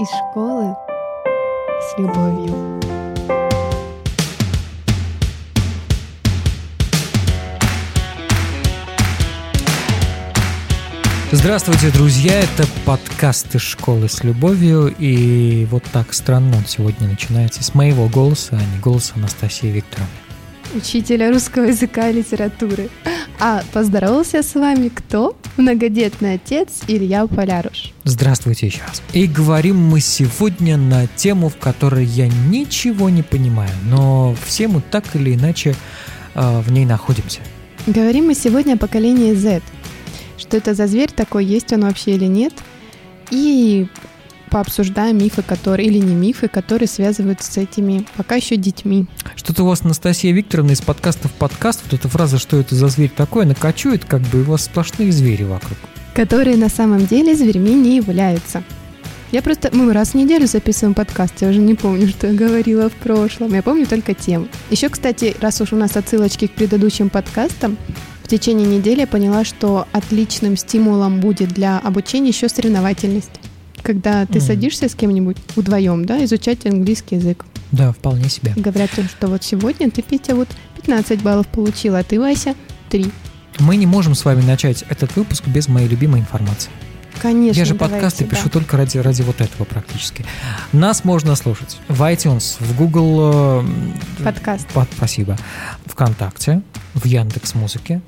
из школы с любовью. Здравствуйте, друзья! Это подкаст из школы с любовью. И вот так странно он сегодня начинается с моего голоса, а не голоса Анастасии Викторовны. Учителя русского языка и литературы. А поздоровался с вами кто? Многодетный отец Илья Поляруш. Здравствуйте еще раз. И говорим мы сегодня на тему, в которой я ничего не понимаю, но все мы так или иначе э, в ней находимся. Говорим мы сегодня о поколении Z – что это за зверь такой, есть он вообще или нет. И пообсуждаем мифы, которые, или не мифы, которые связываются с этими пока еще детьми. Что-то у вас, Анастасия Викторовна, из подкаста в подкаст, вот эта фраза «что это за зверь такой», она кочует, как бы у вас сплошные звери вокруг. Которые на самом деле зверьми не являются. Я просто... Мы раз в неделю записываем подкаст, я уже не помню, что я говорила в прошлом. Я помню только тему. Еще, кстати, раз уж у нас отсылочки к предыдущим подкастам, в течение недели я поняла, что отличным стимулом будет для обучения еще соревновательность. Когда ты mm. садишься с кем-нибудь вдвоем, да, изучать английский язык. Да, вполне себе. Говорят, что вот сегодня ты, Петя, вот 15 баллов получила, а ты, Вася, 3. Мы не можем с вами начать этот выпуск без моей любимой информации. Конечно. Я же подкасты да. пишу только ради, ради вот этого практически. Нас можно слушать в iTunes, в Google... Э, Подкаст. Под, спасибо. ВКонтакте, в Яндекс Музыке.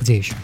Где еще?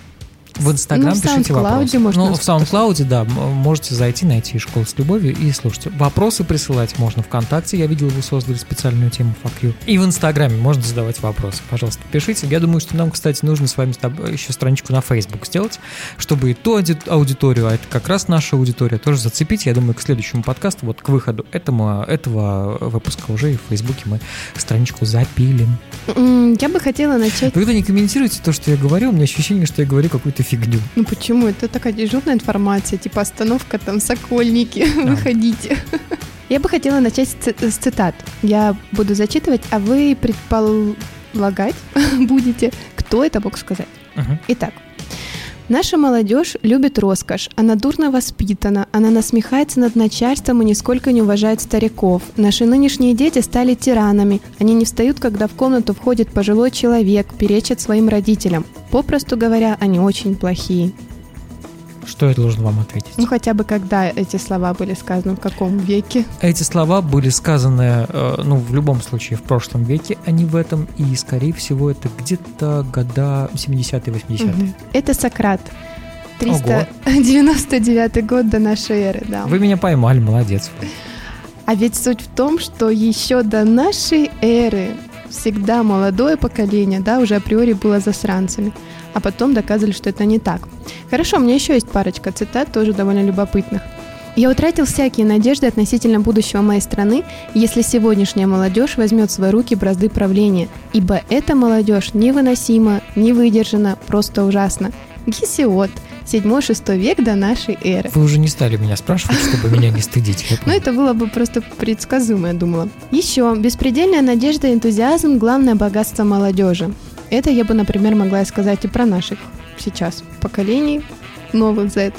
В Инстаграм ну, пишите вопросы. Можно ну, в SoundCloud, да, можете зайти, найти «Школу с любовью» и слушайте. Вопросы присылать можно ВКонтакте. Я видел, вы создали специальную тему FAQ. И в Инстаграме можно задавать вопросы. Пожалуйста, пишите. Я думаю, что нам, кстати, нужно с вами еще страничку на Facebook сделать, чтобы и ту аудиторию, а это как раз наша аудитория, тоже зацепить. Я думаю, к следующему подкасту, вот к выходу этому, этого выпуска уже и в Фейсбуке мы страничку запилим. Я бы хотела начать... Вы когда не комментируете то, что я говорю, у меня ощущение, что я говорю какую-то фигню. Ну почему? Это такая дежурная информация, типа остановка там Сокольники, а. выходите. Я бы хотела начать с цитат. Я буду зачитывать, а вы предполагать будете, кто это мог сказать. Угу. Итак, Наша молодежь любит роскошь, она дурно воспитана, она насмехается над начальством и нисколько не уважает стариков. Наши нынешние дети стали тиранами, они не встают, когда в комнату входит пожилой человек, перечат своим родителям. Попросту говоря, они очень плохие. Что я должен вам ответить? Ну, хотя бы когда эти слова были сказаны, в каком веке? Эти слова были сказаны, э, ну, в любом случае, в прошлом веке, а не в этом. И, скорее всего, это где-то года 70-е, 80-е. Угу. Это Сократ. 399 год до нашей эры, да. Вы меня поймали, молодец. А ведь суть в том, что еще до нашей эры всегда молодое поколение, да, уже априори было засранцами а потом доказывали, что это не так. Хорошо, у меня еще есть парочка цитат, тоже довольно любопытных. Я утратил всякие надежды относительно будущего моей страны, если сегодняшняя молодежь возьмет в свои руки бразды правления, ибо эта молодежь невыносима, не выдержана, просто ужасно. Гесиот, 7-6 век до нашей эры. Вы уже не стали меня спрашивать, чтобы меня не стыдить. Ну, это было бы просто предсказуемо, я думала. Еще, беспредельная надежда и энтузиазм – главное богатство молодежи. Это я бы, например, могла сказать и про наших сейчас поколений, новых Z.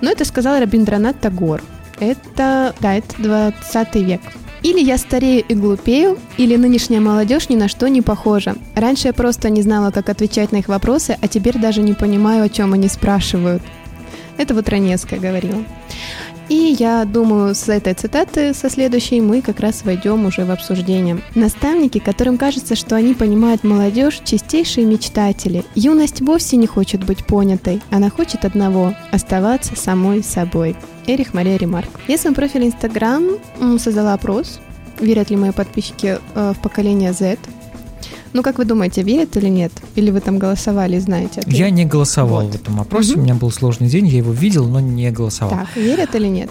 Но это сказал Рабиндранат Тагор. Это, да, это 20 век. Или я старею и глупею, или нынешняя молодежь ни на что не похожа. Раньше я просто не знала, как отвечать на их вопросы, а теперь даже не понимаю, о чем они спрашивают. Это вот Раневская говорила. И я думаю, с этой цитаты, со следующей, мы как раз войдем уже в обсуждение. Наставники, которым кажется, что они понимают молодежь, чистейшие мечтатели. Юность вовсе не хочет быть понятой, она хочет одного – оставаться самой собой. Эрих Мария Ремарк. Я в своем профиле Инстаграм создала опрос, верят ли мои подписчики э, в поколение Z. Ну, как вы думаете, верят или нет? Или вы там голосовали, знаете? Ответ? Я не голосовал вот. в этом опросе, угу. у меня был сложный день, я его видел, но не голосовал. Так, верят или нет?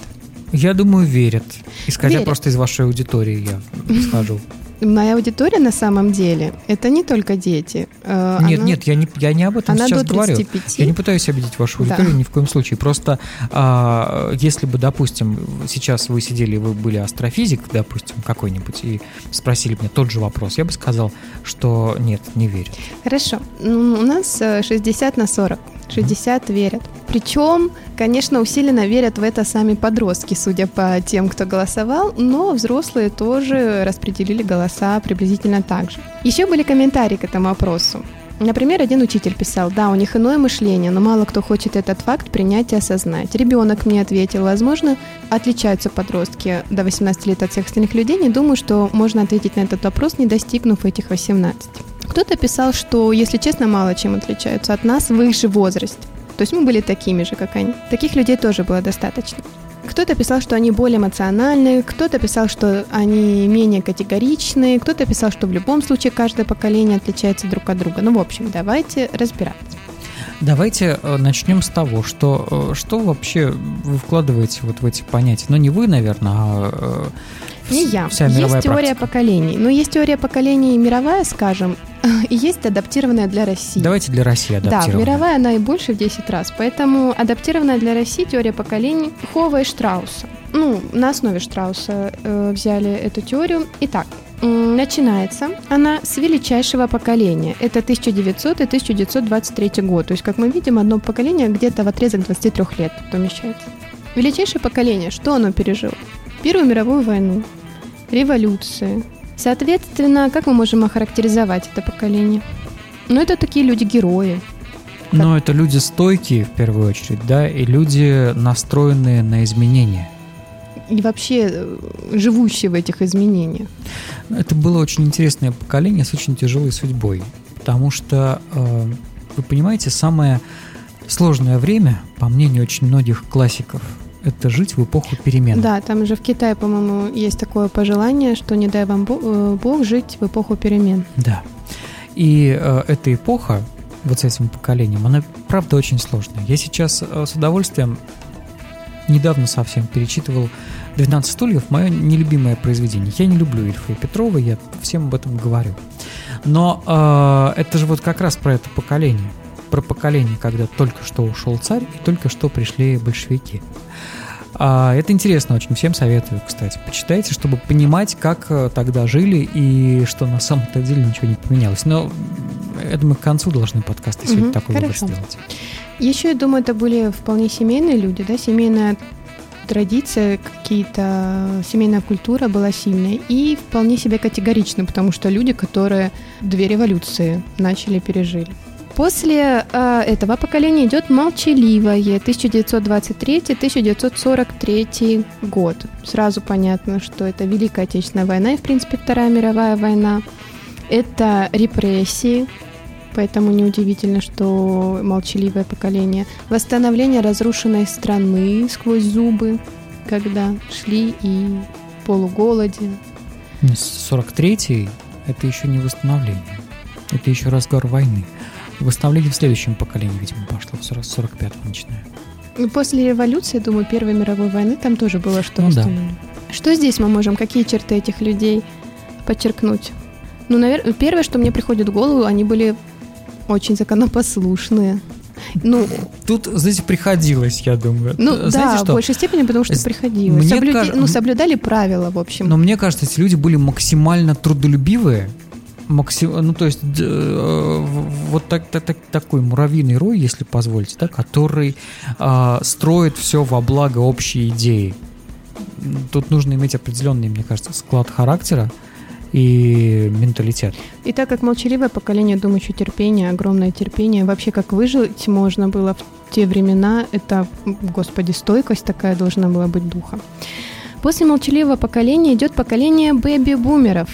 Я думаю, верят. Исходя верят. просто из вашей аудитории я схожу. Моя аудитория на самом деле это не только дети. Э, нет, она, нет, я не, я не об этом она сейчас говорю. Я не пытаюсь обидеть вашу аудиторию да. ни в коем случае. Просто а, если бы, допустим, сейчас вы сидели, вы были астрофизик, допустим, какой-нибудь, и спросили меня тот же вопрос, я бы сказал, что нет, не верю. Хорошо. У нас 60 э, на 40. 60 верят. Причем, конечно, усиленно верят в это сами подростки, судя по тем, кто голосовал, но взрослые тоже распределили голоса приблизительно так же. Еще были комментарии к этому опросу. Например, один учитель писал, да, у них иное мышление, но мало кто хочет этот факт принять и осознать. Ребенок мне ответил, возможно, отличаются подростки до 18 лет от всех остальных людей, не думаю, что можно ответить на этот вопрос, не достигнув этих 18. Кто-то писал, что, если честно, мало чем отличаются от нас в их же возрасте. То есть мы были такими же, как они. Таких людей тоже было достаточно. Кто-то писал, что они более эмоциональны, кто-то писал, что они менее категоричны, кто-то писал, что в любом случае каждое поколение отличается друг от друга. Ну, в общем, давайте разбираться. Давайте э, начнем с того, что, э, что вообще вы вкладываете вот в эти понятия. Ну, не вы, наверное, а э, не я. Вся есть теория практика. поколений. Но есть теория поколений мировая, скажем, и есть адаптированная для России. Давайте для России адаптированная. Да, мировая она и больше в 10 раз. Поэтому адаптированная для России теория поколений Хова и Штрауса. Ну, на основе Штрауса э, взяли эту теорию. Итак, начинается она с величайшего поколения. Это 1900 и 1923 год. То есть, как мы видим, одно поколение где-то в отрезок 23 лет помещается. Величайшее поколение, что оно пережило? Первую мировую войну, революции. Соответственно, как мы можем охарактеризовать это поколение? Ну, это такие люди-герои. Но это люди стойкие, в первую очередь, да, и люди, настроенные на изменения – и вообще э, живущие в этих изменениях. Это было очень интересное поколение с очень тяжелой судьбой, потому что, э, вы понимаете, самое сложное время, по мнению очень многих классиков, это жить в эпоху перемен. Да, там же в Китае, по-моему, есть такое пожелание, что не дай вам э, Бог жить в эпоху перемен. Да. И э, эта эпоха, вот с этим поколением, она правда очень сложная. Я сейчас э, с удовольствием недавно совсем перечитывал 12 стульев мое нелюбимое произведение. Я не люблю Ильфа и Петрова, я всем об этом говорю. Но э, это же вот как раз про это поколение. Про поколение, когда только что ушел царь и только что пришли большевики. А, это интересно очень, всем советую, кстати. Почитайте, чтобы понимать, как э, тогда жили и что на самом-то деле ничего не поменялось. Но это мы к концу должны подкаст сегодня угу, такой хорошо. вывод сделать. Еще, я думаю, это были вполне семейные люди, да, семейная традиция, какие-то семейная культура была сильной и вполне себе категоричны, потому что люди, которые две революции начали, пережили. После э, этого поколения идет молчаливое 1923-1943 год. Сразу понятно, что это Великая Отечественная война и, в принципе, Вторая мировая война. Это репрессии, поэтому неудивительно, что молчаливое поколение. Восстановление разрушенной страны сквозь зубы, когда шли и полуголоден. 43-й – это еще не восстановление, это еще разгар войны. Восстановление в следующем поколении, видимо, пошло, в 45-м начиная. Ну, после революции, думаю, Первой мировой войны там тоже было что ну. Да. Что здесь мы можем, какие черты этих людей подчеркнуть? Ну, наверное, первое, что мне приходит в голову, они были очень законопослушные. Ну, тут, знаете, приходилось, я думаю. Ну, знаете, да, что? в большей степени, потому что приходилось. Мне Соблюди... каж... Ну, соблюдали правила, в общем. Но мне кажется, эти люди были максимально трудолюбивые, максим... ну, то есть, э, вот так, так, так, такой муравьиный рой, если позволите, да, который э, строит все во благо общей идеи. Тут нужно иметь определенный, мне кажется, склад характера, и менталитет. И так как молчаливое поколение, думаю, еще терпение, огромное терпение. Вообще, как выжить можно было в те времена, это, господи, стойкость такая должна была быть духа. После молчаливого поколения идет поколение бэби-бумеров.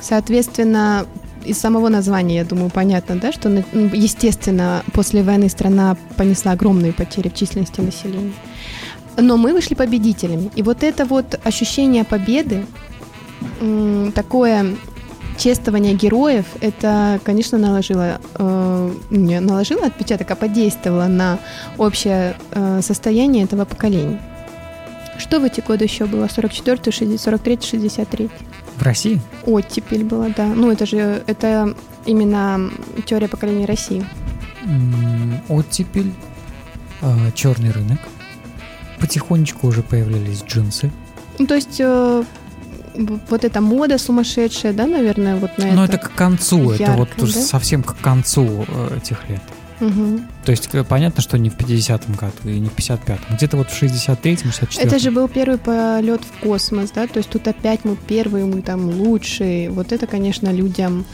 Соответственно, из самого названия, я думаю, понятно, да, что, естественно, после войны страна понесла огромные потери в численности населения. Но мы вышли победителями. И вот это вот ощущение победы, такое чествование героев, это, конечно, наложило, э, не наложило отпечаток, а подействовало на общее э, состояние этого поколения. Что в эти годы еще было? 44 43 63 В России? Оттепель была, да. Ну, это же, это именно теория поколения России. Оттепель, э, черный рынок. Потихонечку уже появлялись джинсы. Ну, то есть э, вот эта мода сумасшедшая, да, наверное, вот на это. Ну, это к концу, Ярко, это вот да? совсем к концу э, этих лет. Мгм. То есть э, понятно, что не в 50-м году и не в 55-м. Где-то вот в 63-м, 64-м. Это же был первый полет в космос, да? То есть тут опять мы первые, мы там лучшие. Вот это, конечно, людям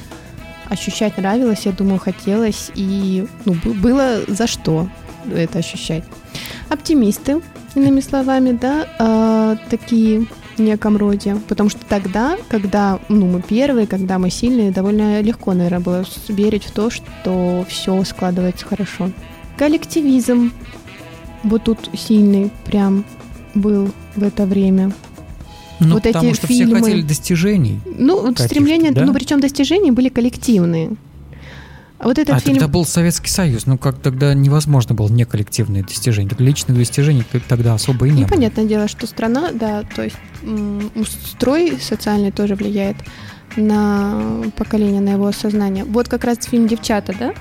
ощущать нравилось, я думаю, хотелось. И ну, бы- было за что это ощущать. Оптимисты, иными словами, да, а, такие неком роде. Потому что тогда, когда ну, мы первые, когда мы сильные, довольно легко, наверное, было верить в то, что все складывается хорошо. Коллективизм вот тут сильный прям был в это время. Ну, вот потому эти что фильмы. все хотели достижений. Ну, вот стремления, да? ну, причем достижения были коллективные. А вот этот а фильм... тогда был Советский Союз. Ну, как тогда невозможно было не коллективные достижения. Личных достижений т- тогда особо и не Ну, было. понятное дело, что страна, да, то есть строй социальный тоже влияет на поколение, на его сознание. Вот как раз фильм «Девчата», да?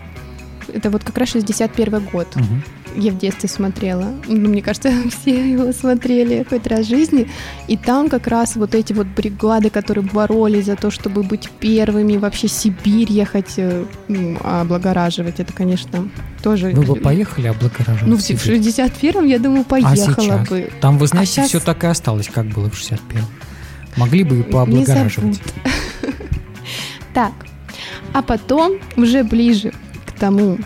Это вот как раз 61 год. Мгм. Я в детстве смотрела. Ну, мне кажется, все его смотрели хоть раз в жизни. И там как раз вот эти вот бригады, которые боролись за то, чтобы быть первыми, вообще Сибирь ехать, ну, облагораживать. Это, конечно, тоже... Вы бы поехали облагораживать Ну, в Сибирь? 61-м, я думаю, поехала сейчас? бы. Там, вы знаете, щас- все так и осталось, как было в 61-м. Могли бы и пооблагораживать. Так, а потом, уже ближе к тому,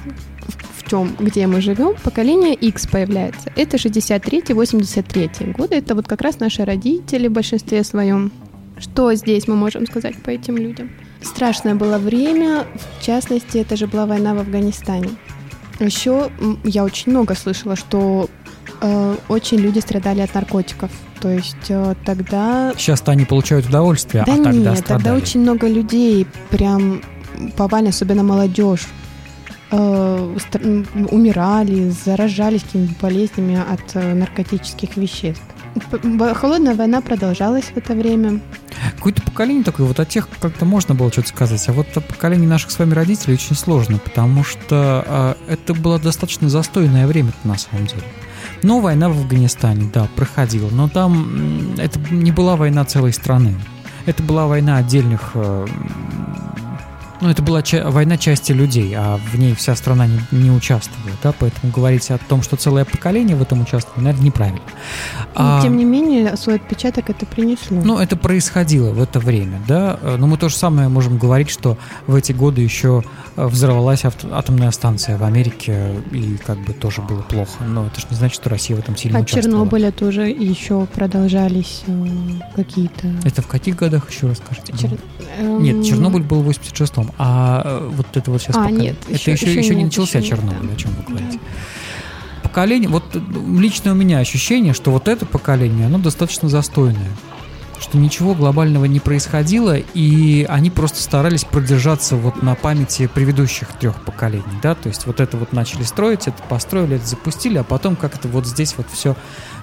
чем, где мы живем, поколение X появляется. Это 63-83 годы. Это вот как раз наши родители в большинстве своем. Что здесь мы можем сказать по этим людям? Страшное было время, в частности, это же была война в Афганистане. Еще я очень много слышала, что э, очень люди страдали от наркотиков. То есть э, тогда Сейчас-то они получают удовольствие, да а тогда нет, тогда страдали. очень много людей, прям повально, особенно молодежь, умирали, заражались какими-то болезнями от э, наркотических веществ. Холодная война продолжалась в это время. Какое-то поколение такое, вот о тех как-то можно было что-то сказать, а вот о поколении наших с вами родителей очень сложно, потому что а, это было достаточно застойное время на самом деле. Но война в Афганистане, да, проходила, но там это не была война целой страны. Это была война отдельных... э, ну, это была ча- война части людей, а в ней вся страна не, не участвовала, да, поэтому говорить о том, что целое поколение в этом участвовало, наверное, неправильно. Но, А- тем не менее, свой отпечаток это принесло. ну, это происходило в это время, да. Э, Но мы то же самое можем говорить, что в эти годы еще э, взорвалась авто- атомная станция в Америке, и как бы тоже было плохо. Но это же не значит, что Россия в этом сильно От участвовала. Чернобыля тоже еще продолжались э, какие-то... Это в каких годах еще расскажите? Чер- Нет, эм, Чернобыль был в 86-м, а э, вот это вот сейчас А, пока- нет, это еще- еще, еще еще не начался еще Чернобыль, да. о чем вы говорите. Поколение, вот э, лично у меня ощущение, что вот это поколение, оно достаточно застойное. Что ничего глобального не происходило, и они просто старались продержаться вот на памяти предыдущих трех поколений, да, то есть вот это вот начали строить, это построили, это запустили, а потом как-то вот здесь вот все,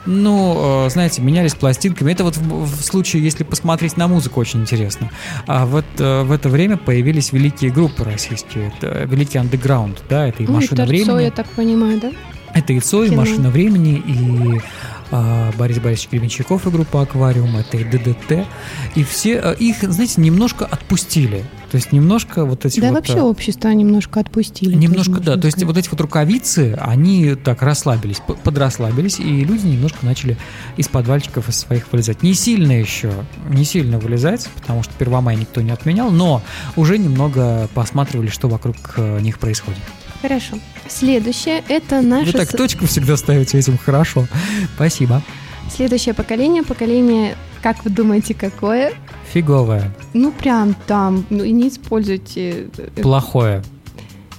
ну, э, знаете, менялись пластинками. Это вот в, в случае, если посмотреть на музыку, очень интересно. А вот э, в это время появились великие группы российские, это великий андеграунд, да, это и ну, и «Машина Торцо, времени», я так понимаю, да? это и Цой, и. «Машина времени», и Борис Борисович Гребенщиков и группа «Аквариум», это и ДДТ. И все а, их, знаете, немножко отпустили. То есть немножко вот эти Да, вот... вообще а, общество немножко отпустили. Немножко, да. То есть вот эти вот рукавицы, они так расслабились, подрасслабились, и люди немножко начали из подвальчиков из своих вылезать. Не сильно еще, не сильно вылезать, потому что Первомай никто не отменял, но уже немного посматривали, что вокруг э, них происходит. Хорошо. Следующее это наше Вы так точку всегда ставите этим хорошо. Спасибо. следующее поколение. Поколение, как вы думаете, какое? Фиговое, Ну прям там, ну и не используйте э, плохое.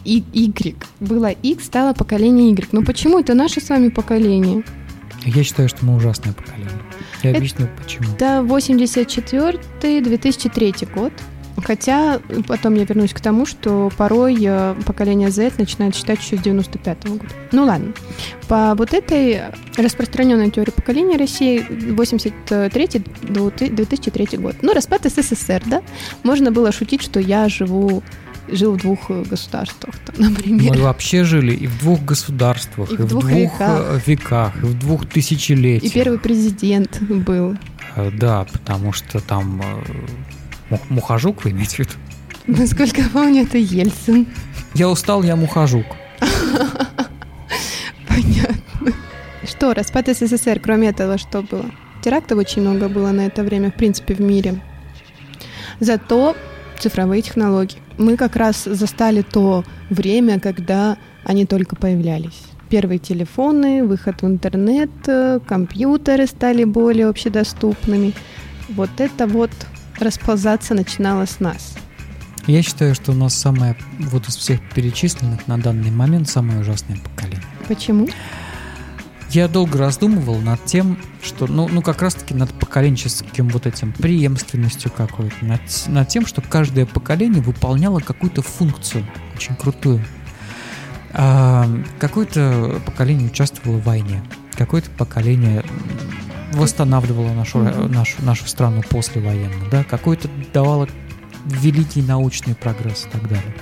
и Y. Было X, стало поколение Y. Но почему это наше с вами поколение? Я считаю, что мы ужасное поколение. Я Это- объясню, почему. Это 84-2003 год. Хотя потом я вернусь к тому, что порой э, поколение Z начинает считать еще с 95 года. Ну ладно. По вот этой распространенной теории поколения России 83-2003 год. Ну, распад СССР, да? Можно было шутить, что я живу жил в двух э, государствах, там, например. Мы вообще жили и в двух государствах, И и, в двух двух, веках. э, веках, и в двух тысячелетиях. И первый президент был. Да, потому что там Мухажук вы имеете в виду? Насколько я помню, это Ельцин. Я устал, я мухажук. Понятно. Что, распад СССР, кроме этого, что было? Терактов очень много было на это время, в принципе, в мире. Зато цифровые технологии. Мы как раз застали то время, когда они только появлялись. Первые телефоны, выход в интернет, э, компьютеры стали более общедоступными. Вот это вот расползаться начинало с нас. Я считаю, что у нас самое, вот из всех перечисленных на данный момент, самое ужасное поколение. Почему? Я долго раздумывал над тем, что, ну, ну как раз-таки над поколенческим вот этим преемственностью какой-то, над, над тем, что каждое поколение выполняло какую-то функцию очень крутую. А, какое-то поколение участвовало в войне, какое-то поколение восстанавливало нашу, mm-hmm. нашу, нашу страну послевоенно, да, какое-то давало великий научный прогресс и так далее.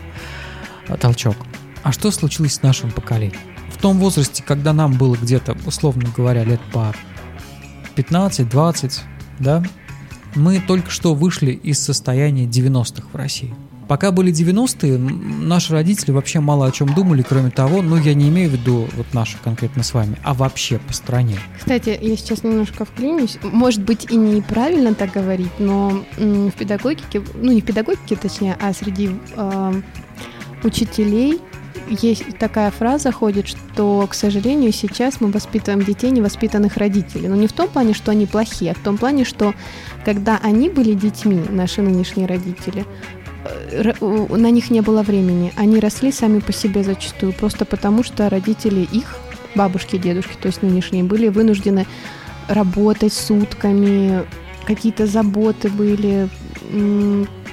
Толчок. А что случилось с нашим поколением? В том возрасте, когда нам было где-то, условно говоря, лет по 15-20, да, мы только что вышли из состояния 90-х в России. Пока были 90-е, наши родители вообще мало о чем думали, кроме того, ну, я не имею в виду вот наши конкретно с вами, а вообще по стране. Кстати, я сейчас немножко вклинюсь. Может быть, и неправильно так говорить, но в педагогике, ну, не в педагогике, точнее, а среди э, учителей есть такая фраза ходит, что, к сожалению, сейчас мы воспитываем детей невоспитанных родителей. Но не в том плане, что они плохие, а в том плане, что когда они были детьми, наши нынешние родители, на них не было времени. Они росли сами по себе зачастую, просто потому что родители их, бабушки, дедушки, то есть нынешние, были вынуждены работать сутками, какие-то заботы были,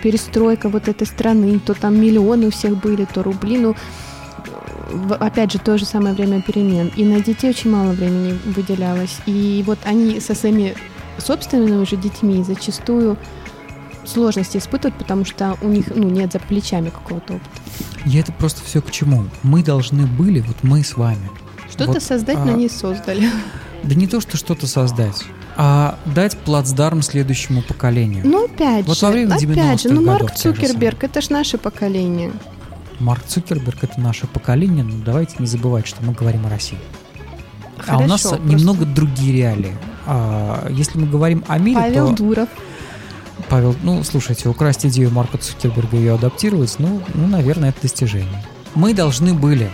перестройка вот этой страны, то там миллионы у всех были, то рубли, ну, опять же, то же самое время перемен. И на детей очень мало времени выделялось. И вот они со своими собственными уже детьми зачастую сложности испытывают, потому что у них ну, нет за плечами какого-то опыта. И это просто все к чему? Мы должны были, вот мы с вами. Что-то вот, создать, а, но не создали. Да не то, что что-то создать, а дать плацдарм следующему поколению. Ну, опять вот же, во время опять же, ну, Марк Цукерберг, это ж наше поколение. Марк Цукерберг это наше поколение, но давайте не забывать, что мы говорим о России. Хорошо, а у нас просто... немного другие реалии. А, если мы говорим о мире, Павел то... Дуров. Павел, ну, слушайте, украсть идею Марка Цукерберга и ее адаптировать, ну, ну, наверное, это достижение. Мы должны были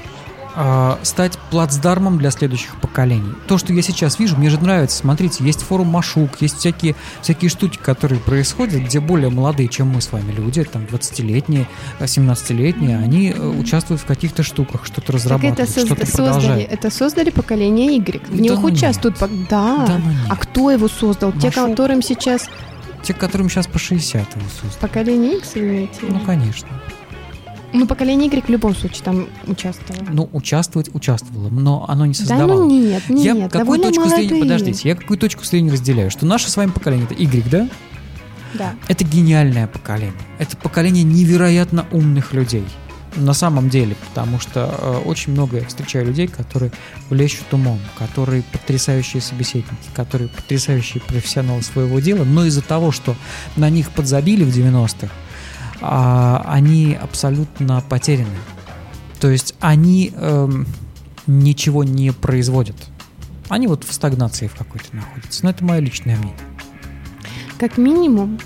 э, стать плацдармом для следующих поколений. То, что я сейчас вижу, мне же нравится. Смотрите, есть форум Машук, есть всякие, всякие штуки, которые происходят, где более молодые, чем мы с вами люди, там 20-летние, 17-летние, они э, участвуют в каких-то штуках, что-то разрабатывают, это что-то создали, продолжают. Это создали поколение Y. В них да ну участвуют... Да. да ну а кто его создал? Машук. Те, которым сейчас те, которым сейчас по 60 Иисус. Поколение X имеете? Ну, конечно. Ну, поколение Y в любом случае там участвовало. Ну, участвовать участвовало, но оно не создавало. Да, ну нет, нет, я какую точку молодые. зрения, подождите, я какую точку зрения разделяю, что наше с вами поколение это Y, да? Да. Это гениальное поколение. Это поколение невероятно умных людей на самом деле, потому что э, очень много я встречаю людей, которые блещут умом, которые потрясающие собеседники, которые потрясающие профессионалы своего дела, но из-за того, что на них подзабили в 90-х, э, они абсолютно потеряны. То есть они э, ничего не производят. Они вот в стагнации в какой-то находятся. Но это мое личное мнение. Как минимум,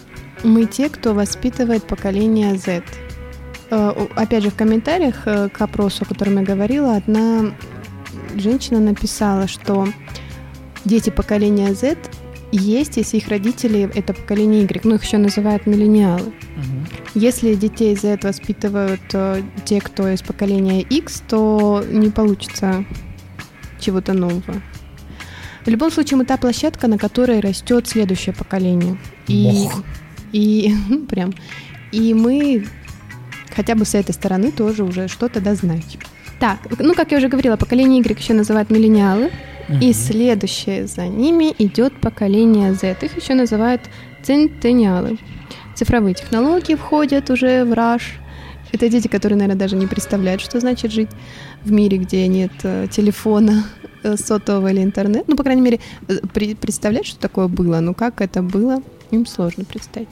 мы те, кто воспитывает поколение Z – опять же, в комментариях э, к опросу, о котором я говорила, одна женщина написала, что дети поколения Z есть, если их родители это поколение Y, ну их еще называют миллениалы. Угу. Если детей Z воспитывают э, те, кто из поколения X, то не получится чего-то нового. В любом случае, мы та площадка, на которой растет следующее поколение. И, Мох. и прям. И мы хотя бы с этой стороны тоже уже что-то дознать. Так, ну, как я уже говорила, поколение Y еще называют миллениалы, угу. и следующее за ними идет поколение Z. Их еще называют центениалы. Цифровые технологии входят уже в раш. Это дети, которые, наверное, даже не представляют, что значит жить в мире, где нет э, телефона, э, сотового или интернета. Ну, по крайней мере, э, при, представлять, что такое было. Ну, как это было, им сложно представить.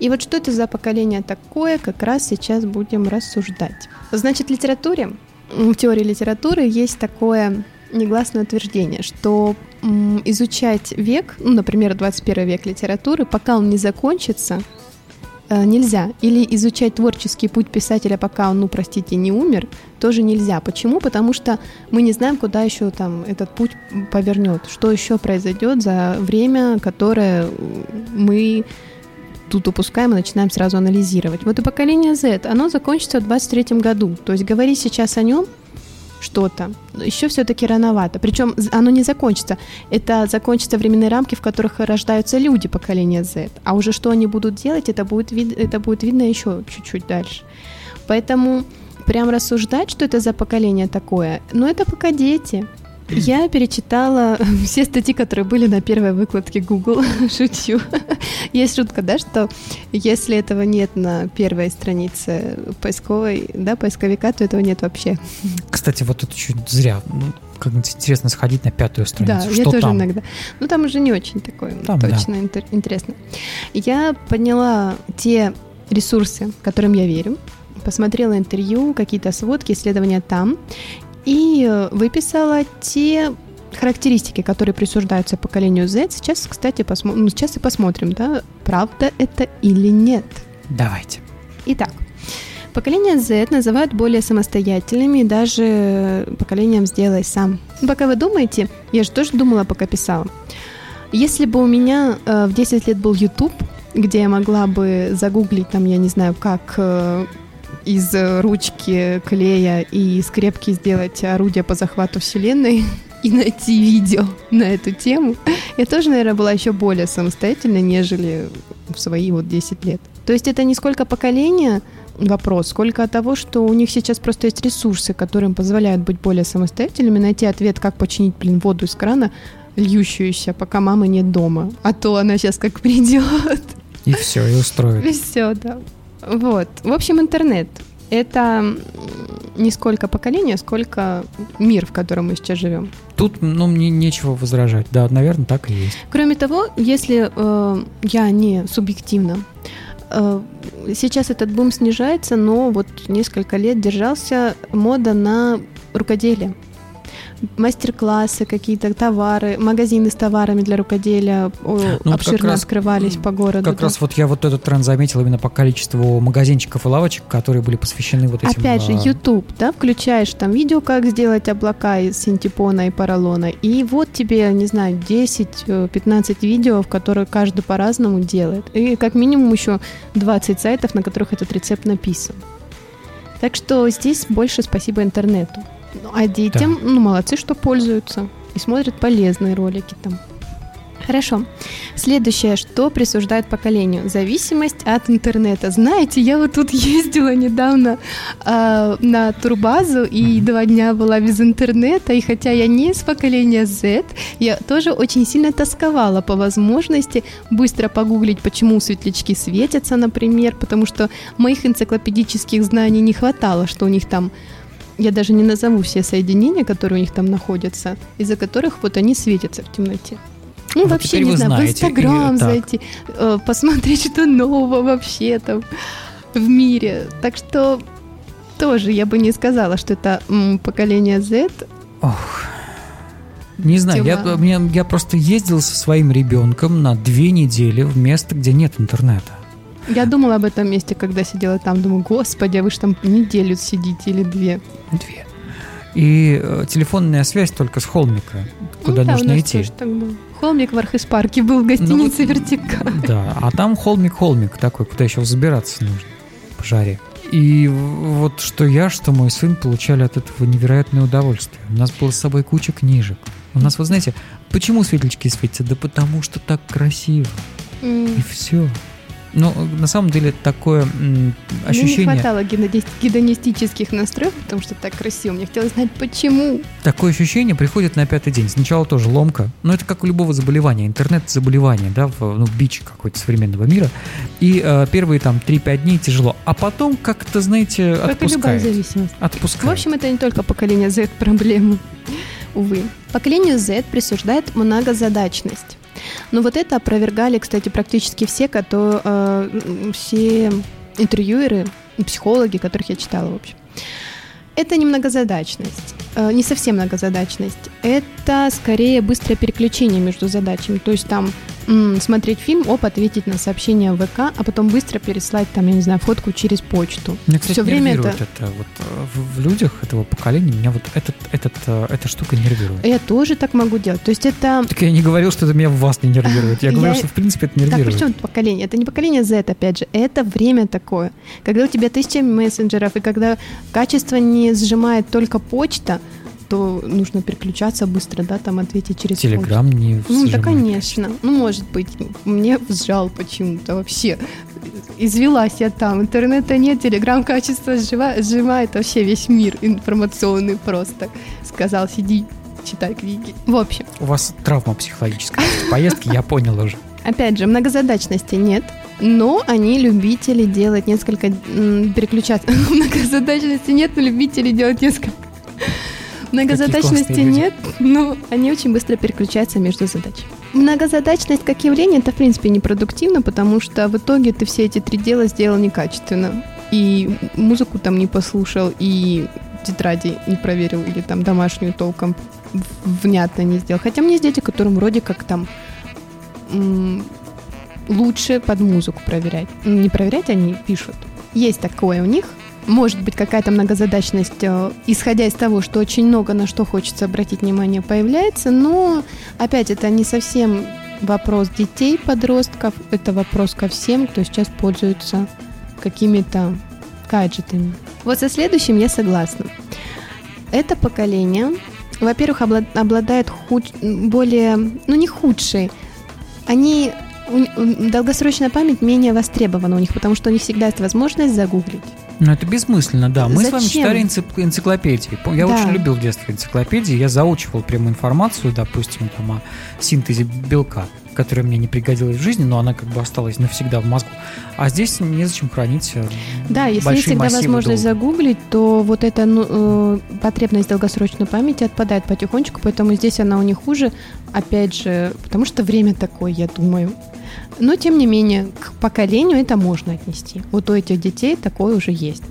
И вот что это за поколение такое, как раз сейчас будем рассуждать. Значит, в литературе, в теории литературы есть такое негласное утверждение, что изучать век, ну, например, 21 век литературы, пока он не закончится, нельзя. Или изучать творческий путь писателя, пока он, ну, простите, не умер, тоже нельзя. Почему? Потому что мы не знаем, куда еще там этот путь повернет, что еще произойдет за время, которое мы тут упускаем и начинаем сразу анализировать. Вот и поколение Z, оно закончится в 23 году. То есть говорить сейчас о нем что-то, еще все-таки рановато. Причем оно не закончится. Это закончится временные рамки, в которых рождаются люди поколения Z. А уже что они будут делать, это будет, вид- это будет видно еще чуть-чуть дальше. Поэтому прям рассуждать, что это за поколение такое, ну это пока дети. Я перечитала все статьи, которые были на первой выкладке Google. Шучу. Есть шутка, да, что если этого нет на первой странице поисковой, да, поисковика, то этого нет вообще. Кстати, вот это чуть зря. Ну, как-нибудь интересно сходить на пятую страницу. Да, что я тоже там? иногда. Ну, там уже не очень такое Там, точно интер- интересно. Я подняла те ресурсы, которым я верю, посмотрела интервью, какие-то сводки, исследования там, и э, выписала те характеристики, которые присуждаются поколению Z. Сейчас, кстати, посмо- ну, сейчас и посмотрим, да, правда это или нет. Давайте. Итак, поколение Z называют более самостоятельными и даже поколением «сделай сам». Пока вы думаете, я же тоже думала, пока писала. Если бы у меня э, в 10 лет был YouTube, где я могла бы загуглить, там, я не знаю, как э, из ручки клея и скрепки сделать орудие по захвату вселенной и найти видео на эту тему, я тоже, наверное, была еще более самостоятельной, нежели в свои вот 10 лет. То есть это не сколько поколения вопрос, сколько того, что у них сейчас просто есть ресурсы, которые им позволяют быть более самостоятельными, найти ответ, как починить, блин, воду из крана, льющуюся, пока мамы нет дома. А то она сейчас как придет. И все, и устроит. И все, да. Вот. В общем, интернет. Это не сколько поколения, сколько мир, в котором мы сейчас живем. Тут, ну, мне нечего возражать. Да, наверное, так и есть. Кроме того, если э, я не субъективно, э, сейчас этот бум снижается, но вот несколько лет держался мода на рукоделие. Мастер-классы, какие-то товары, магазины с товарами для рукоделия Ну, обширно раз- открывались по городу. Как да. раз вот я вот этот тренд заметил именно по количеству магазинчиков и лавочек, которые были посвящены вот этим... Опять же, а, YouTube, да, включаешь там видео, как сделать облака из синтепона и поролона, и вот тебе, не знаю, 10-15 видео, в которые каждый по-разному делает. И как минимум еще 20 сайтов, на которых этот рецепт написан. Так что здесь больше спасибо интернету. Ну, А детям, ну, молодцы, что пользуются и смотрят полезные ролики там. Хорошо. Следующее, что присуждает поколению? Зависимость от интернета. Знаете, я вот тут ездила недавно э, на турбазу и Мгм. два дня была без интернета, и хотя я не из поколения Z, я тоже очень сильно тосковала по возможности быстро погуглить, почему светлячки светятся, например, потому что моих энциклопедических знаний не хватало, что у них там я даже не назову все соединения, которые у них там находятся, из-за которых вот они светятся в темноте. Ну, Вот вообще, не знаю, в. Инстаграм И- зайти, э, посмотреть, что нового вообще там в мире. Так что тоже я бы не сказала, что это м, поколение Z. Ох. Не знаю, я, Тема. мне- я просто ездил со своим ребенком на две недели в место, где нет интернета. Я думала об этом месте, когда сидела там. Думаю, господи, а вы же там неделю сидите или две. Две. И э, телефонная связь только с холмика, куда Ну да, у нужно нас идти. тоже так было. Холмик в Архиспарке был в гостинице Ну, вот, «Вертикаль». Да, а там холмик-холмик такой, куда еще забираться нужно по жаре. И вот что я, что мой сын получали от этого невероятное удовольствие. У нас было с собой куча книжек. У нас, вы знаете, почему светлячки светятся? Да потому что так красиво. М. И все. Но э, на самом деле такое м, Мне не ощущение, хватало гедонис- гедонистических настроек, потому что так красиво. Мне хотелось знать, почему. такое ощущение приходит на пятый день. Сначала тоже ломка, но это как у любого заболевания, интернет-заболевание, да, в, ну, бич какой-то современного мира. И э, первые там 3-5 дней тяжело, а потом как-то, знаете, Как и любая отпускает. зависимость. Отпускает. В общем, это не только поколение Z проблема, увы. Поколению Z присуждает многозадачность. Но вот это опровергали, кстати, практически все, которые, э, все интервьюеры, психологи, которых я читала, в общем. Это не многозадачность. э, не совсем многозадачность. Это скорее быстрое переключение между задачами. То есть там смотреть фильм, оп, ответить на сообщение в ВК, а потом быстро переслать там, я не знаю, фотку через почту. Мне, кстати, Все время это... это вот э, в, в людях этого поколения меня вот этот, этот, э, эта штука нервирует. Я тоже так могу делать. То есть это... Так я не говорил, что это меня в вас не нервирует. Я говорю, что в принципе это нервирует. Так, причем поколение? Это не поколение Z, опять же. Это время такое. Когда у тебя тысяча мессенджеров, и когда качество не сжимает только почта, то нужно переключаться быстро, да, там ответить через Телеграм не Ну, да, конечно. Ну, может быть, мне сжал почему-то вообще. Извелась я там. Интернета нет, Телеграм качество сжимает, сжимает вообще весь мир информационный просто. Сказал, сиди, читай книги. В общем. У вас травма психологическая поездки, я понял уже. Опять же, многозадачности нет, но они любители делать несколько... Переключаться. Многозадачности нет, но любители делать несколько Многозадачности нет, но они очень быстро переключаются между задачами. Многозадачность как явление это в принципе непродуктивно, потому что в итоге ты все эти три дела сделал некачественно. И музыку там не послушал, и тетради не проверил, или там домашнюю толком внятно не сделал. Хотя у меня есть дети, которым вроде как там лучше под музыку проверять. Не проверять, они пишут. Есть такое у них, может быть какая-то многозадачность, э, исходя из того, что очень много на что хочется обратить внимание, появляется, но опять это не совсем вопрос детей, подростков, это вопрос ко всем, кто сейчас пользуется какими-то гаджетами. Вот со следующим я согласна. Это поколение, во-первых, обладает худ... более, ну не худшей, они долгосрочная память менее востребована у них, потому что у них всегда есть возможность загуглить. Ну, это бессмысленно, да. Мы Зачем? с вами читали энциклопедии. Я да. очень любил в детстве энциклопедии. Я заучивал прямую информацию, допустим, там, о синтезе белка которая мне не пригодилась в жизни, но она как бы осталась навсегда в мозгу. А здесь незачем хранить э, Да, если есть всегда возможность долго. загуглить, то вот эта ну, э, потребность долгосрочной памяти отпадает потихонечку, поэтому здесь она у них хуже, опять же, потому что время такое, я думаю. Но, тем не менее, к поколению это можно отнести. Вот у этих детей такое уже есть.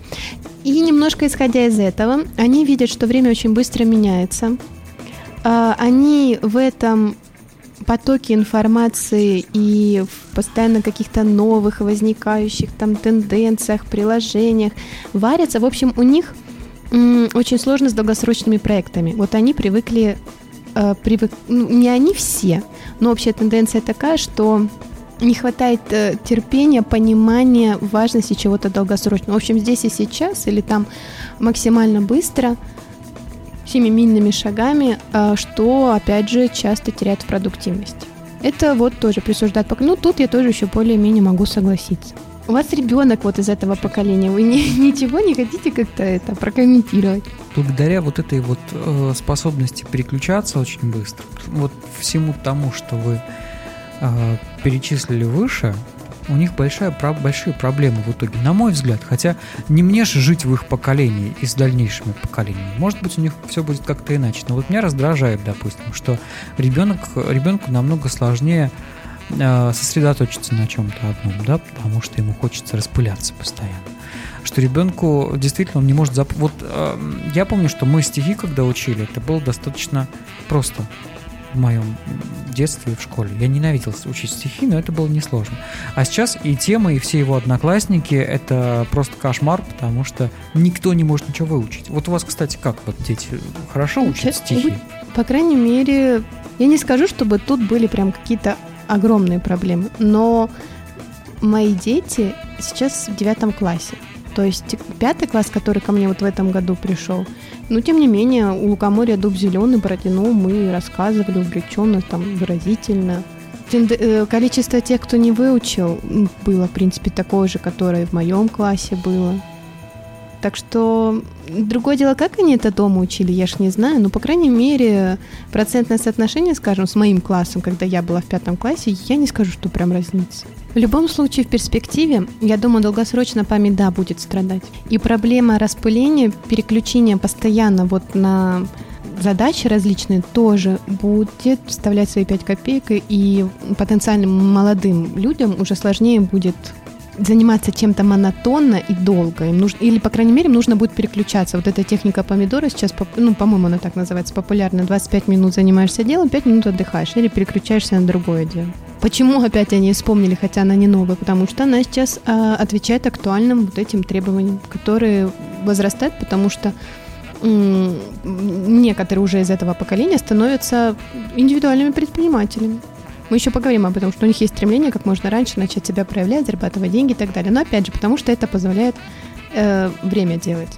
И немножко исходя из этого, они видят, что время очень быстро меняется. А, они в этом потоке информации и в постоянно каких-то новых возникающих там тенденциях, приложениях варятся. В общем, у них очень сложно с долгосрочными проектами. Вот они привыкли, э, привык, ну, не они все, но общая тенденция такая, что не хватает э, терпения, понимания важности чего-то долгосрочного. В общем, здесь и сейчас, или там максимально быстро, семимильными шагами, э, что, опять же, часто теряет в продуктивности. Это вот тоже присуждает поколение. Ну, тут я тоже еще более-менее могу согласиться. У вас ребенок вот из этого поколения, вы не, ничего не хотите как-то это прокомментировать? Благодаря вот этой вот э, способности переключаться очень быстро, вот всему тому, что вы э, перечислили выше, у них большая, про, большие проблемы в итоге, на мой взгляд. Хотя не мне же жить в их поколении и с дальнейшими поколениями. Может быть, у них все будет как-то иначе. Но вот меня раздражает, допустим, что ребенок, ребенку намного сложнее э, сосредоточиться на чем-то одном, да, потому что ему хочется распыляться постоянно. Что ребенку действительно он не может зап... Вот э, я помню, что мы стихи, когда учили, это было достаточно просто в моем детстве и в школе. Я ненавидел учить стихи, но это было несложно. А сейчас и тема, и все его одноклассники — это просто кошмар, потому что никто не может ничего выучить. Вот у вас, кстати, как вот дети хорошо учат стихи? По крайней мере, я не скажу, чтобы тут были прям какие-то огромные проблемы, но мои дети сейчас в девятом классе. То есть пятый класс, который ко мне вот в этом году пришел, но тем не менее у лукоморья дуб зеленый протянул, мы рассказывали увлеченно, там выразительно. Э, количество тех, кто не выучил, было, в принципе, такое же, которое в моем классе было. Так что другое дело, как они это дома учили, я ж не знаю, но, по крайней мере, процентное соотношение, скажем, с моим классом, когда я была в пятом классе, я не скажу, что прям разница. В любом случае, в перспективе, я думаю, долгосрочно память, да, будет страдать. И проблема распыления, переключения постоянно вот на задачи различные тоже будет вставлять свои 5 копеек, и потенциальным молодым людям уже сложнее будет заниматься чем-то монотонно и долго. Им нужно, или, по крайней мере, им нужно будет переключаться. Вот эта техника помидора сейчас, ну, по-моему, она так называется, популярна. 25 минут занимаешься делом, 5 минут отдыхаешь или переключаешься на другое дело. Почему опять они вспомнили, хотя она не новая? Потому что она сейчас а, отвечает актуальным вот этим требованиям, которые возрастают, потому что некоторые уже из этого поколения становятся индивидуальными предпринимателями. Мы еще поговорим об этом, что у них есть стремление как можно раньше начать себя проявлять, зарабатывать деньги и так далее. Но опять же, потому что это позволяет э, время делать.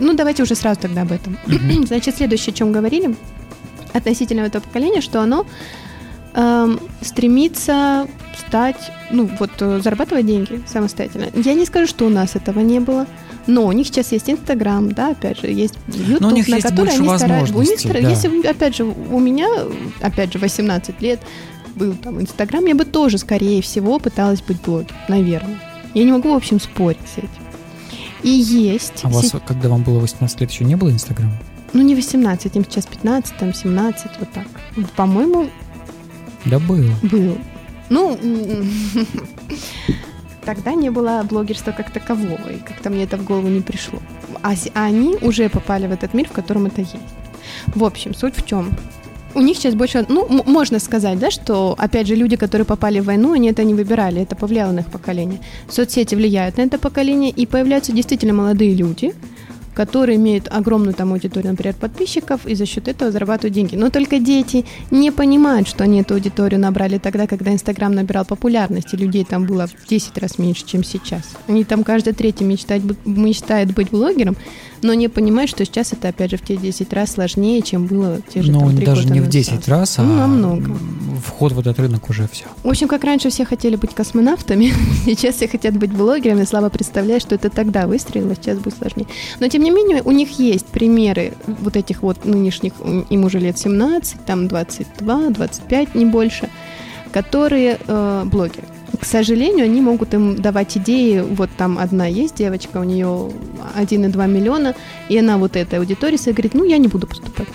Ну, давайте уже сразу тогда об этом. Значит, следующее, о чем говорили относительно этого поколения, что оно э, стремится стать, ну, вот, э, зарабатывать деньги самостоятельно. Я не скажу, что у нас этого не было. Но у них сейчас есть Инстаграм, да, опять же, есть YouTube, на который они стараются. У них, да. Если, опять же, у меня, опять же, 18 лет, был там Инстаграм, я бы тоже, скорее всего, пыталась быть блогером, наверное. Я не могу, в общем, спорить с этим. И есть... А у вас, когда вам было 18 лет, еще не было Инстаграма? Ну, не 18, им сейчас 15, там 17, вот так. По-моему... Да был. Был. Ну, тогда не было блогерства как такового, и как-то мне это в голову не пришло. А они уже попали в этот мир, в котором это есть. В общем, суть в чем? У них сейчас больше, ну, можно сказать, да, что, опять же, люди, которые попали в войну, они это не выбирали, это повлияло на их поколение. Соцсети влияют на это поколение, и появляются действительно молодые люди, которые имеют огромную там аудиторию, например, подписчиков, и за счет этого зарабатывают деньги. Но только дети не понимают, что они эту аудиторию набрали тогда, когда Инстаграм набирал популярность, и людей там было в 10 раз меньше, чем сейчас. Они там каждый третий мечтает, мечтает быть блогером, но не понимают, что сейчас это, опять же, в те 10 раз сложнее, чем было те же Ну, даже не в 10 раз, а ну, намного. вход в этот рынок уже все. В общем, как раньше все хотели быть космонавтами, сейчас все хотят быть блогерами, слабо представляя, что это тогда выстрелило, сейчас будет сложнее. Но, тем не менее, у них есть примеры вот этих вот нынешних, им уже лет 17, там 22, 25, не больше, которые э, блогеры к сожалению, они могут им давать идеи. Вот там одна есть девочка, у нее 1,2 миллиона, и она вот этой аудитории своей говорит, ну, я не буду поступать.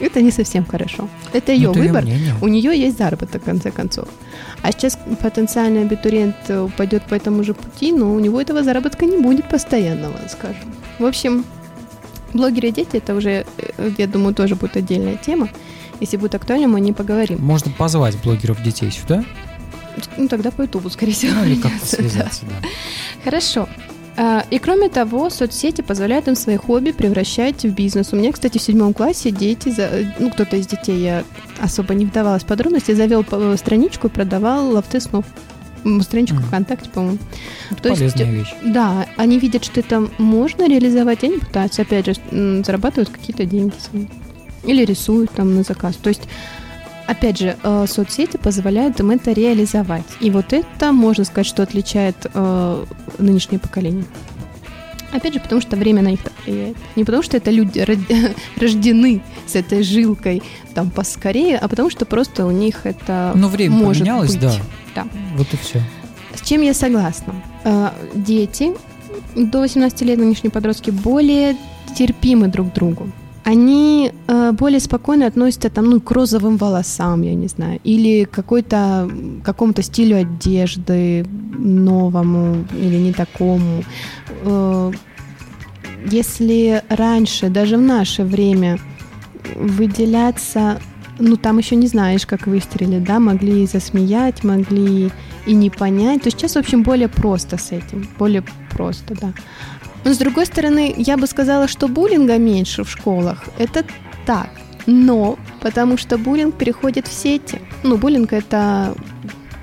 Это не совсем хорошо. Это ее это выбор. Ее у нее есть заработок, в конце концов. А сейчас потенциальный абитуриент пойдет по этому же пути, но у него этого заработка не будет постоянного, скажем. В общем, блогеры и дети, это уже, э, я думаю, тоже будет отдельная тема. Если будет актуально, мы о ней поговорим. Можно позвать блогеров детей сюда? Ну, тогда по Ютубу, скорее всего. Ну, или как-то связаться, да. Хорошо. А, и кроме того, соцсети позволяют им свои хобби превращать в бизнес. У меня, кстати, в седьмом классе дети, ну, кто-то из детей, я особо не вдавалась в подробности, завел страничку и продавал лафты снов страничку mm. ВКонтакте, по-моему. То Полезная есть, вещь. Да, они видят, что это можно реализовать, и они пытаются, опять же, зарабатывают какие-то деньги свои. Или рисуют там на заказ. То есть опять же, э, соцсети позволяют им это реализовать. И вот это, можно сказать, что отличает э, нынешнее поколение. Опять же, потому что время на них так влияет. Не потому что это люди рождены с этой жилкой там поскорее, а потому что просто у них это Но время может поменялось, быть. да. да. Вот и все. С чем я согласна? Э, дети до 18 лет, нынешние подростки, более терпимы друг другу они э, более спокойно относятся там, ну, к розовым волосам, я не знаю, или какой-то какому-то стилю одежды новому или не такому. Э, если раньше, даже в наше время, выделяться, ну, там еще не знаешь, как выстрелить, да, могли засмеять, могли и не понять, то сейчас, в общем, более просто с этим, более просто, да. Но с другой стороны, я бы сказала, что буллинга меньше в школах. Это так. Но потому что буллинг переходит в сети. Ну, буллинг это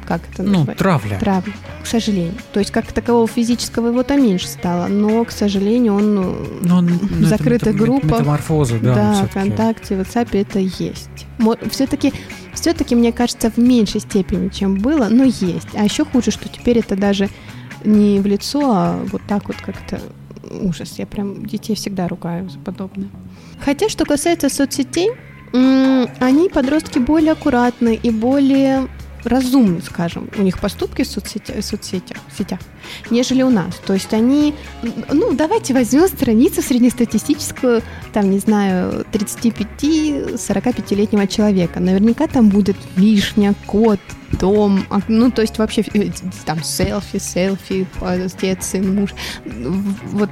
как это ну, назвать? травля. Травля, к сожалению. То есть как такового физического его-то меньше стало, но, к сожалению, он ну, но он, в закрытых это, группах, метаморфоза, да, да ВКонтакте, в WhatsApp это есть. Все-таки, все-таки, мне кажется, в меньшей степени, чем было, но есть. А еще хуже, что теперь это даже не в лицо, а вот так вот как-то ужас. Я прям детей всегда ругаю за подобное. Хотя, что касается соцсетей, они, подростки, более аккуратны и более разумны, скажем, у них поступки в соцсетях, соцсетях, сетях, нежели у нас. То есть они, ну, давайте возьмем страницу среднестатистическую, там, не знаю, 35-45-летнего человека. Наверняка там будет вишня, кот, дом, а, ну, то есть вообще э, там селфи, селфи, отец, сын, муж. Вот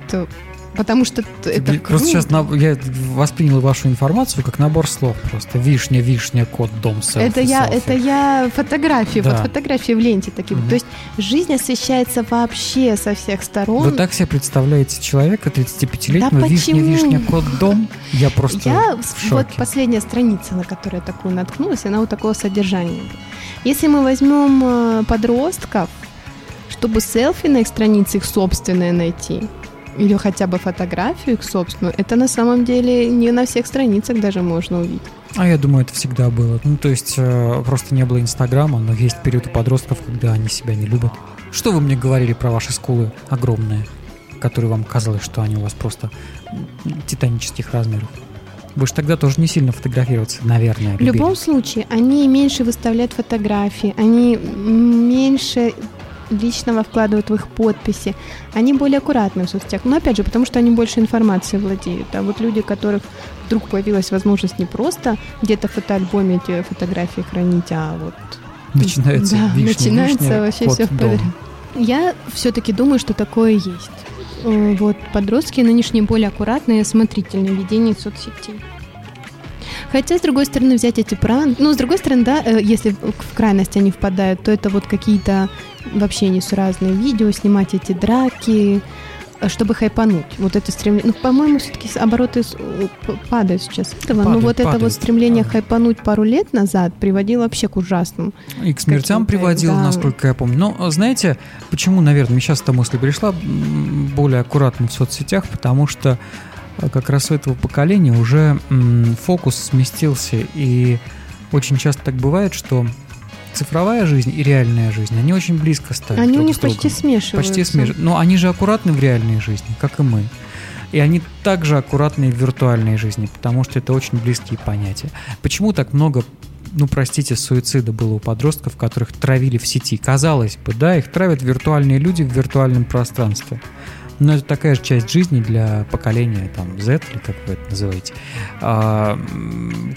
Потому что это Просто сейчас на, я воспринял вашу информацию как набор слов просто. Вишня, вишня, кот, дом, селфи, Это я, селфи. это я фотографии, да. вот фотографии в ленте такие. Угу. То есть жизнь освещается вообще со всех сторон. Вы так себе представляете человека 35-летнего, да вишня, почему? вишня, кот, дом? Я просто Я, в шоке. вот последняя страница, на которую я такую наткнулась, она вот такого содержания. Если мы возьмем э, подростков, чтобы селфи на их странице их собственное найти, или хотя бы фотографию их собственную, это на самом деле не на всех страницах даже можно увидеть. А я думаю, это всегда было. Ну, то есть э, просто не было Инстаграма, но есть период у подростков, когда они себя не любят. Что вы мне говорили про ваши скулы огромные, которые вам казалось, что они у вас просто титанических размеров? Вы же тогда тоже не сильно фотографироваться, наверное. Любили. В любом случае, они меньше выставляют фотографии, они меньше личного вкладывают в их подписи. Они более аккуратны в соцсетях. Но опять же, потому что они больше информации владеют. А вот люди, у которых вдруг появилась возможность не просто где-то в фотоальбоме эти фотографии хранить, а вот... Начинается да, вишня, начинается вишня, вообще все подряд. Я все-таки думаю, что такое есть. Э, вот подростки нынешние более аккуратные и осмотрительные в ведении соцсетей. Хотя, с другой стороны, взять эти пранки... Ну, с другой стороны, да, э, если в крайность они впадают, то это вот какие-то вообще несуразные видео, снимать эти драки, э, чтобы хайпануть. Вот это стремление. Ну, по-моему, все-таки обороты падают сейчас этого. Падают, Но вот падают, это вот стремление падают. хайпануть пару лет назад приводило вообще к ужасным. И к смертям приводило, да. насколько я помню. Но знаете, почему, наверное, сейчас эта мысль пришла более аккуратно в соцсетях, потому что как раз у этого поколения уже фокус сместился, и очень часто так бывает, что цифровая жизнь и реальная жизнь, они очень близко стоят. Они друг у них почти смешиваются. Почти смешиваются. Но они же аккуратны в реальной жизни, как и мы. И они также аккуратны в виртуальной жизни, потому что это очень близкие понятия. Почему так много ну, простите, суицида было у подростков, которых травили в сети. Казалось бы, да, их травят виртуальные люди в виртуальном пространстве. Но это такая же часть жизни для поколения там Z, или как вы это называете. А,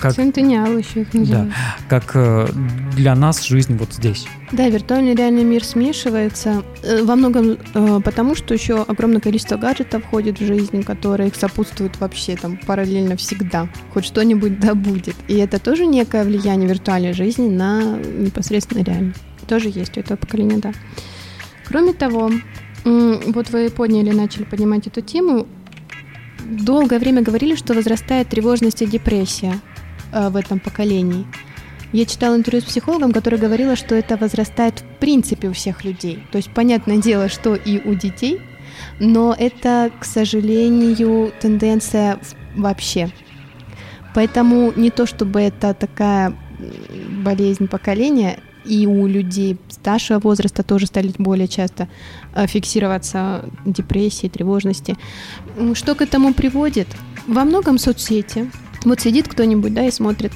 как, Центениал еще их называют. Да, как э, для нас жизнь вот здесь. Да, виртуальный реальный мир смешивается э, во многом э, потому, что еще огромное количество гаджетов входит в жизнь, которые их сопутствуют вообще там параллельно всегда. Хоть что-нибудь да будет. И это тоже некое влияние виртуальной жизни на непосредственно реальную. Тоже есть у этого поколения, да. Кроме того, вот вы подняли, начали поднимать эту тему. Долгое время говорили, что возрастает тревожность и депрессия э, в этом поколении. Я читала интервью с психологом, который говорила, что это возрастает в принципе у всех людей. То есть, понятное дело, что и у детей, но это, к сожалению, тенденция вообще. Поэтому не то, чтобы это такая болезнь поколения, и у людей старшего возраста тоже стали более часто э, фиксироваться депрессии, тревожности. Что к этому приводит? Во многом соцсети. Вот сидит кто-нибудь, да, и смотрит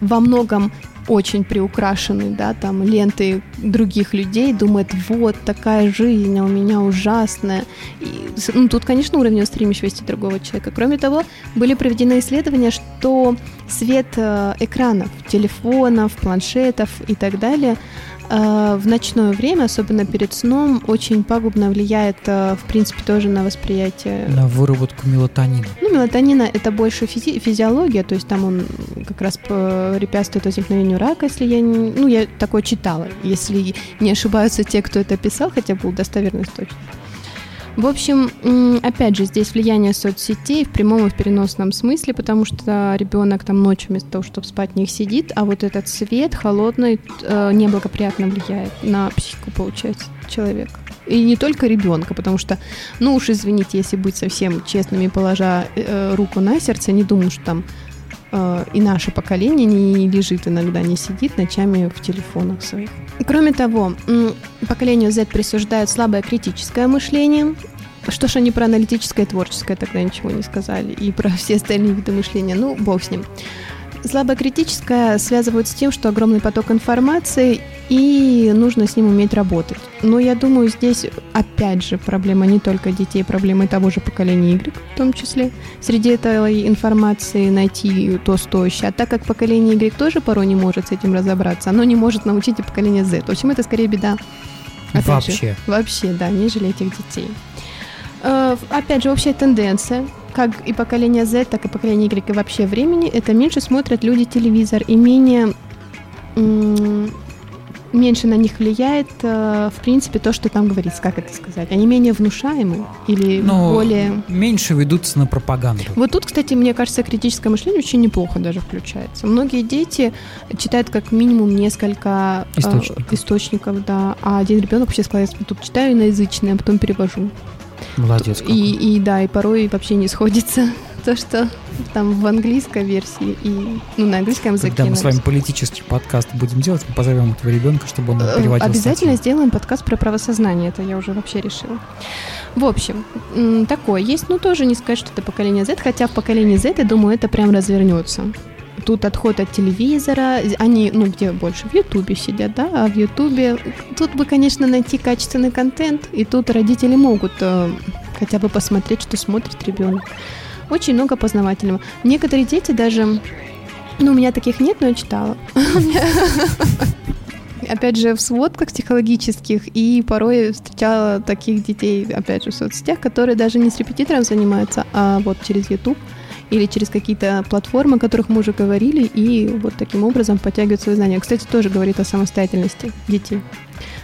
во многом очень приукрашены, да, там ленты других людей, думает, вот такая жизнь, а у меня ужасная. И, ну, тут, конечно, уровень восприимчивости другого человека. Кроме того, были проведены исследования, что свет э, экранов, телефонов, планшетов и так далее – в ночное время, особенно перед сном, очень пагубно влияет, э, в принципе, тоже на восприятие. На выработку мелатонина. Ну, мелатонина это больше физи- физиология, то есть там он как раз препятствует возникновению рака, если я не... Ну, я такое читала, если не ошибаются те, кто это писал, хотя бы достоверность точно. В общем, опять же, здесь влияние соцсетей в прямом и в переносном смысле, потому что ребенок там ночью вместо того, чтобы спать, в них сидит, а вот этот свет холодный э, неблагоприятно влияет на психику, получается, человека. И не только ребенка, потому что, ну уж извините, если быть совсем честными, положа э, руку на сердце, не думаю, что там э, и наше поколение не лежит иногда, не сидит ночами в телефонах своих. Кроме того, поколению Z присуждают слабое критическое мышление. Что ж они про аналитическое творческое тогда ничего не сказали, и про все остальные виды мышления, ну, бог с ним. Слабо критическое связывают с тем, что огромный поток информации и нужно с ним уметь работать. Но я думаю, здесь опять же проблема не только детей, проблема того же поколения Y в том числе. Среди этой информации найти то стоящее. А так как поколение Y тоже порой не может с этим разобраться, оно не может научить и поколение Z. В общем, это скорее беда. Опять вообще. Же, вообще, да, нежели этих детей. Э, опять же, общая тенденция как и поколение Z, так и поколение Y и вообще времени, это меньше смотрят люди телевизор и менее меньше на них влияет, э, в принципе, то, что там говорится, как это сказать. Они менее внушаемы или Но более... меньше ведутся на пропаганду. Вот тут, кстати, мне кажется, критическое мышление очень неплохо даже включается. Многие дети читают как минимум несколько э, источников, э, источников да, а один ребенок вообще сказал, я тут читаю иноязычное, а потом перевожу. Молодец. Какой. И, и да, и порой вообще не сходится то, что там в английской версии и ну, на английском языке. Когда мы с вами политический подкаст будем делать, мы позовем этого ребенка, чтобы он э, переводил Обязательно статью. сделаем подкаст про правосознание, это я уже вообще решила. В общем, такое есть, ну тоже не сказать, что это поколение Z, хотя в поколении Z, я думаю, это прям развернется тут отход от телевизора, они, ну, где больше, в Ютубе сидят, да, а в Ютубе тут бы, конечно, найти качественный контент, и тут родители могут э, хотя бы посмотреть, что смотрит ребенок. Очень много познавательного. Некоторые дети даже, ну, у меня таких нет, но я читала. Опять же, в сводках психологических, и порой встречала таких детей, опять же, в соцсетях, которые даже не с репетитором занимаются, а вот через YouTube или через какие-то платформы, о которых мы уже говорили, и вот таким образом подтягивают свои знания. Кстати, тоже говорит о самостоятельности детей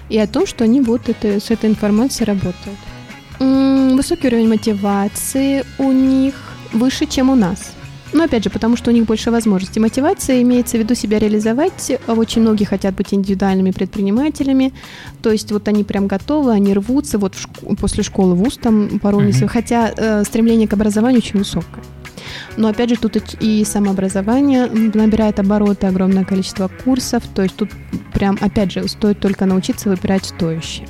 и о том, что они вот это, с этой информацией работают. М-м, высокий уровень мотивации у них выше, чем у нас. Но опять же, потому что у них больше возможностей. Мотивация имеется в виду себя реализовать. Очень многие хотят быть индивидуальными предпринимателями. То есть вот они прям готовы, они рвутся вот в шк- после школы в ВУЗ там порой. Mm-hmm. Хотя э, стремление к образованию очень высокое. Но опять же, тут и самообразование набирает обороты, огромное количество курсов. То есть тут прям, опять же, стоит только научиться выбирать стоящие.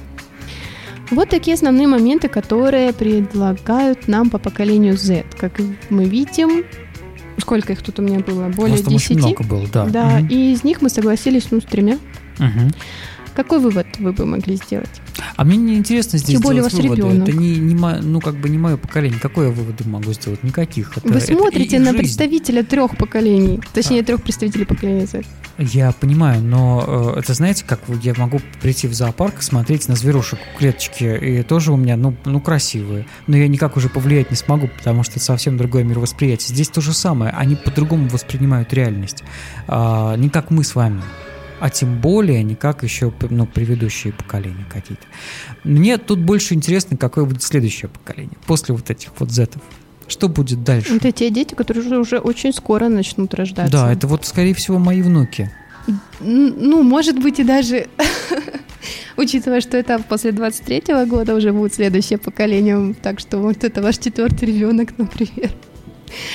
Вот такие основные моменты, которые предлагают нам по поколению Z. Как мы видим, сколько их тут у меня было? Более Просто 10. много было, да. Да, угу. и из них мы согласились, ну, с тремя. Угу. Какой вывод вы бы могли сделать? А мне не интересно здесь Тем более у вас выводы. ребенок. Это не, не, ну, как бы не мое поколение. Какой я выводы могу сделать? Никаких. Это, Вы смотрите на жизнь. представителя трех поколений, точнее а. трех представителей поколения Z. Я понимаю, но э, это знаете, как я могу прийти в зоопарк смотреть на зверушек в клеточке, и тоже у меня, ну, ну, красивые. Но я никак уже повлиять не смогу, потому что это совсем другое мировосприятие. Здесь то же самое. Они по-другому воспринимают реальность. А, не как мы с вами а тем более не как еще ну, предыдущие поколения какие-то. Мне тут больше интересно, какое будет следующее поколение после вот этих вот зетов. Что будет дальше? Это те дети, которые уже, очень скоро начнут рождаться. Да, это вот, скорее всего, мои внуки. Ну, может быть, и даже учитывая, что это после 23-го года уже будет следующее поколение, так что вот это ваш четвертый ребенок, например.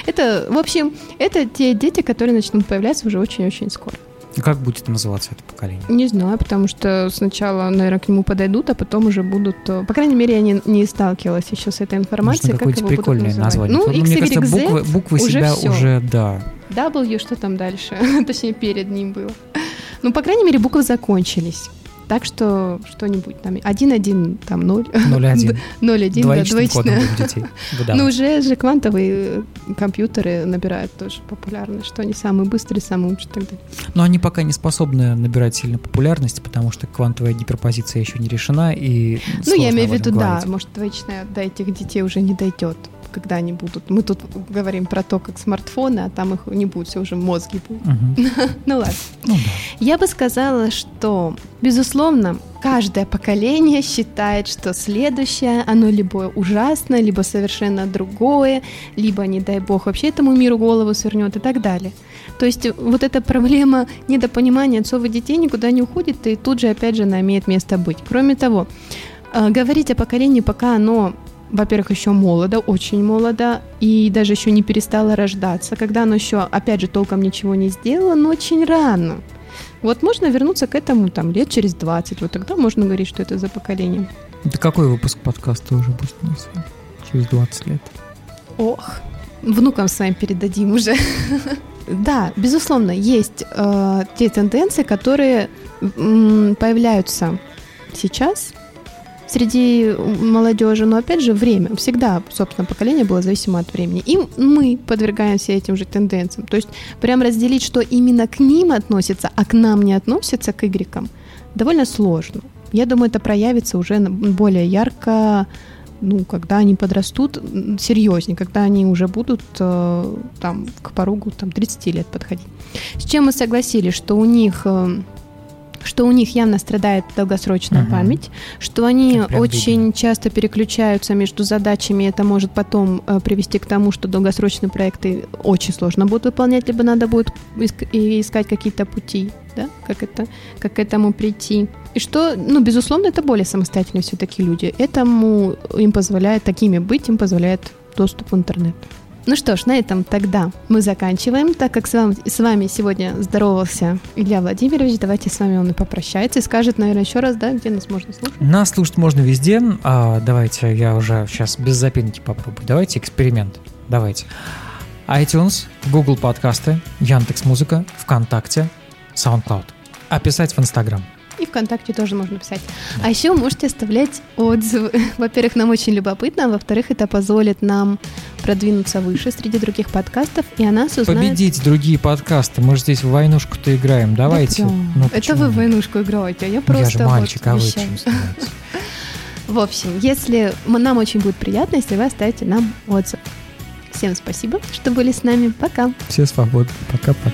Это, в общем, это те дети, которые начнут появляться уже очень-очень скоро. Как будет называться это поколение? Не знаю, потому что сначала, наверное, к нему подойдут, а потом уже будут... Э, по крайней мере, я не, не сталкивалась еще с этой информацией. Нужно как его прикольное название. Ну, X, мне кажется, буквы, буквы уже себя все. уже, да. W, что там дальше? Точнее, перед ним было. Ну, по крайней мере, буквы закончились. Так что что-нибудь там 1-1, там 0. 0-1. 0-1, да, двоичное. детей. Ну, уже же квантовые компьютеры набирают тоже популярность, что они самые быстрые, самые лучшие и так далее. Но они пока не способны набирать сильно популярность, потому что квантовая гиперпозиция еще не решена и Ну, я имею в виду, да, может, двоичная до этих детей уже не дойдет когда они будут. Мы тут говорим про то, как смартфоны, а там их не будет, все уже мозги будут. Угу. ну ладно. Ну, да. Я бы сказала, что, безусловно, каждое поколение считает, что следующее, оно либо ужасно, либо совершенно другое, либо, не дай бог, вообще этому миру голову свернет и так далее. То есть вот эта проблема недопонимания отцов и детей никуда не уходит, и тут же, опять же, она имеет место быть. Кроме того, э, говорить о поколении, пока оно во-первых, еще молодо, очень молодо, и даже еще не перестала рождаться, когда оно еще, опять же, толком ничего не сделало, но очень рано. Вот можно вернуться к этому там лет через 20, вот тогда можно говорить, что это за поколение. Это какой выпуск подкаста уже будет у нас? Через 20 лет. Ох, внукам своим передадим уже. да, безусловно, есть э, те тенденции, которые м, появляются сейчас среди молодежи, но опять же время. Всегда, собственно, поколение было зависимо от времени. И мы подвергаемся этим же тенденциям. То есть прям разделить, что именно к ним относится, а к нам не относится, к игрекам, довольно сложно. Я думаю, это проявится уже более ярко ну, когда они подрастут серьезнее, когда они уже будут э, там к порогу там 30 лет подходить. С чем мы согласились, что у них э, что у них явно страдает долгосрочная угу. память, что они очень видно. часто переключаются между задачами, это может потом э, привести к тому, что долгосрочные проекты очень сложно будут выполнять, либо надо будет иск- искать какие-то пути, да, как это, как к этому прийти. И что, ну, безусловно, это более самостоятельные все-таки люди. Этому им позволяет, такими быть, им позволяет доступ в интернет. Ну что ж, на этом тогда мы заканчиваем. Так как с вами, с вами сегодня здоровался Илья Владимирович, давайте с вами он и попрощается и скажет, наверное, еще раз, да, где нас можно слушать. Нас слушать можно везде. А, давайте я уже сейчас без запинки попробую. Давайте эксперимент. Давайте. iTunes, Google подкасты, Яндекс Музыка, ВКонтакте, SoundCloud. А писать в Инстаграм. И ВКонтакте тоже можно писать. А еще можете оставлять отзывы. Во-первых, нам очень любопытно, а во-вторых, это позволит нам продвинуться выше среди других подкастов, и она нас узнает... Победить другие подкасты. Мы же здесь в войнушку-то играем. Давайте. Да, ну, это вы в войнушку играете, а я просто... Я же мальчик, вот а вы чем В общем, если нам очень будет приятно, если вы оставите нам отзыв. Всем спасибо, что были с нами. Пока. Все свободны. Пока-пока.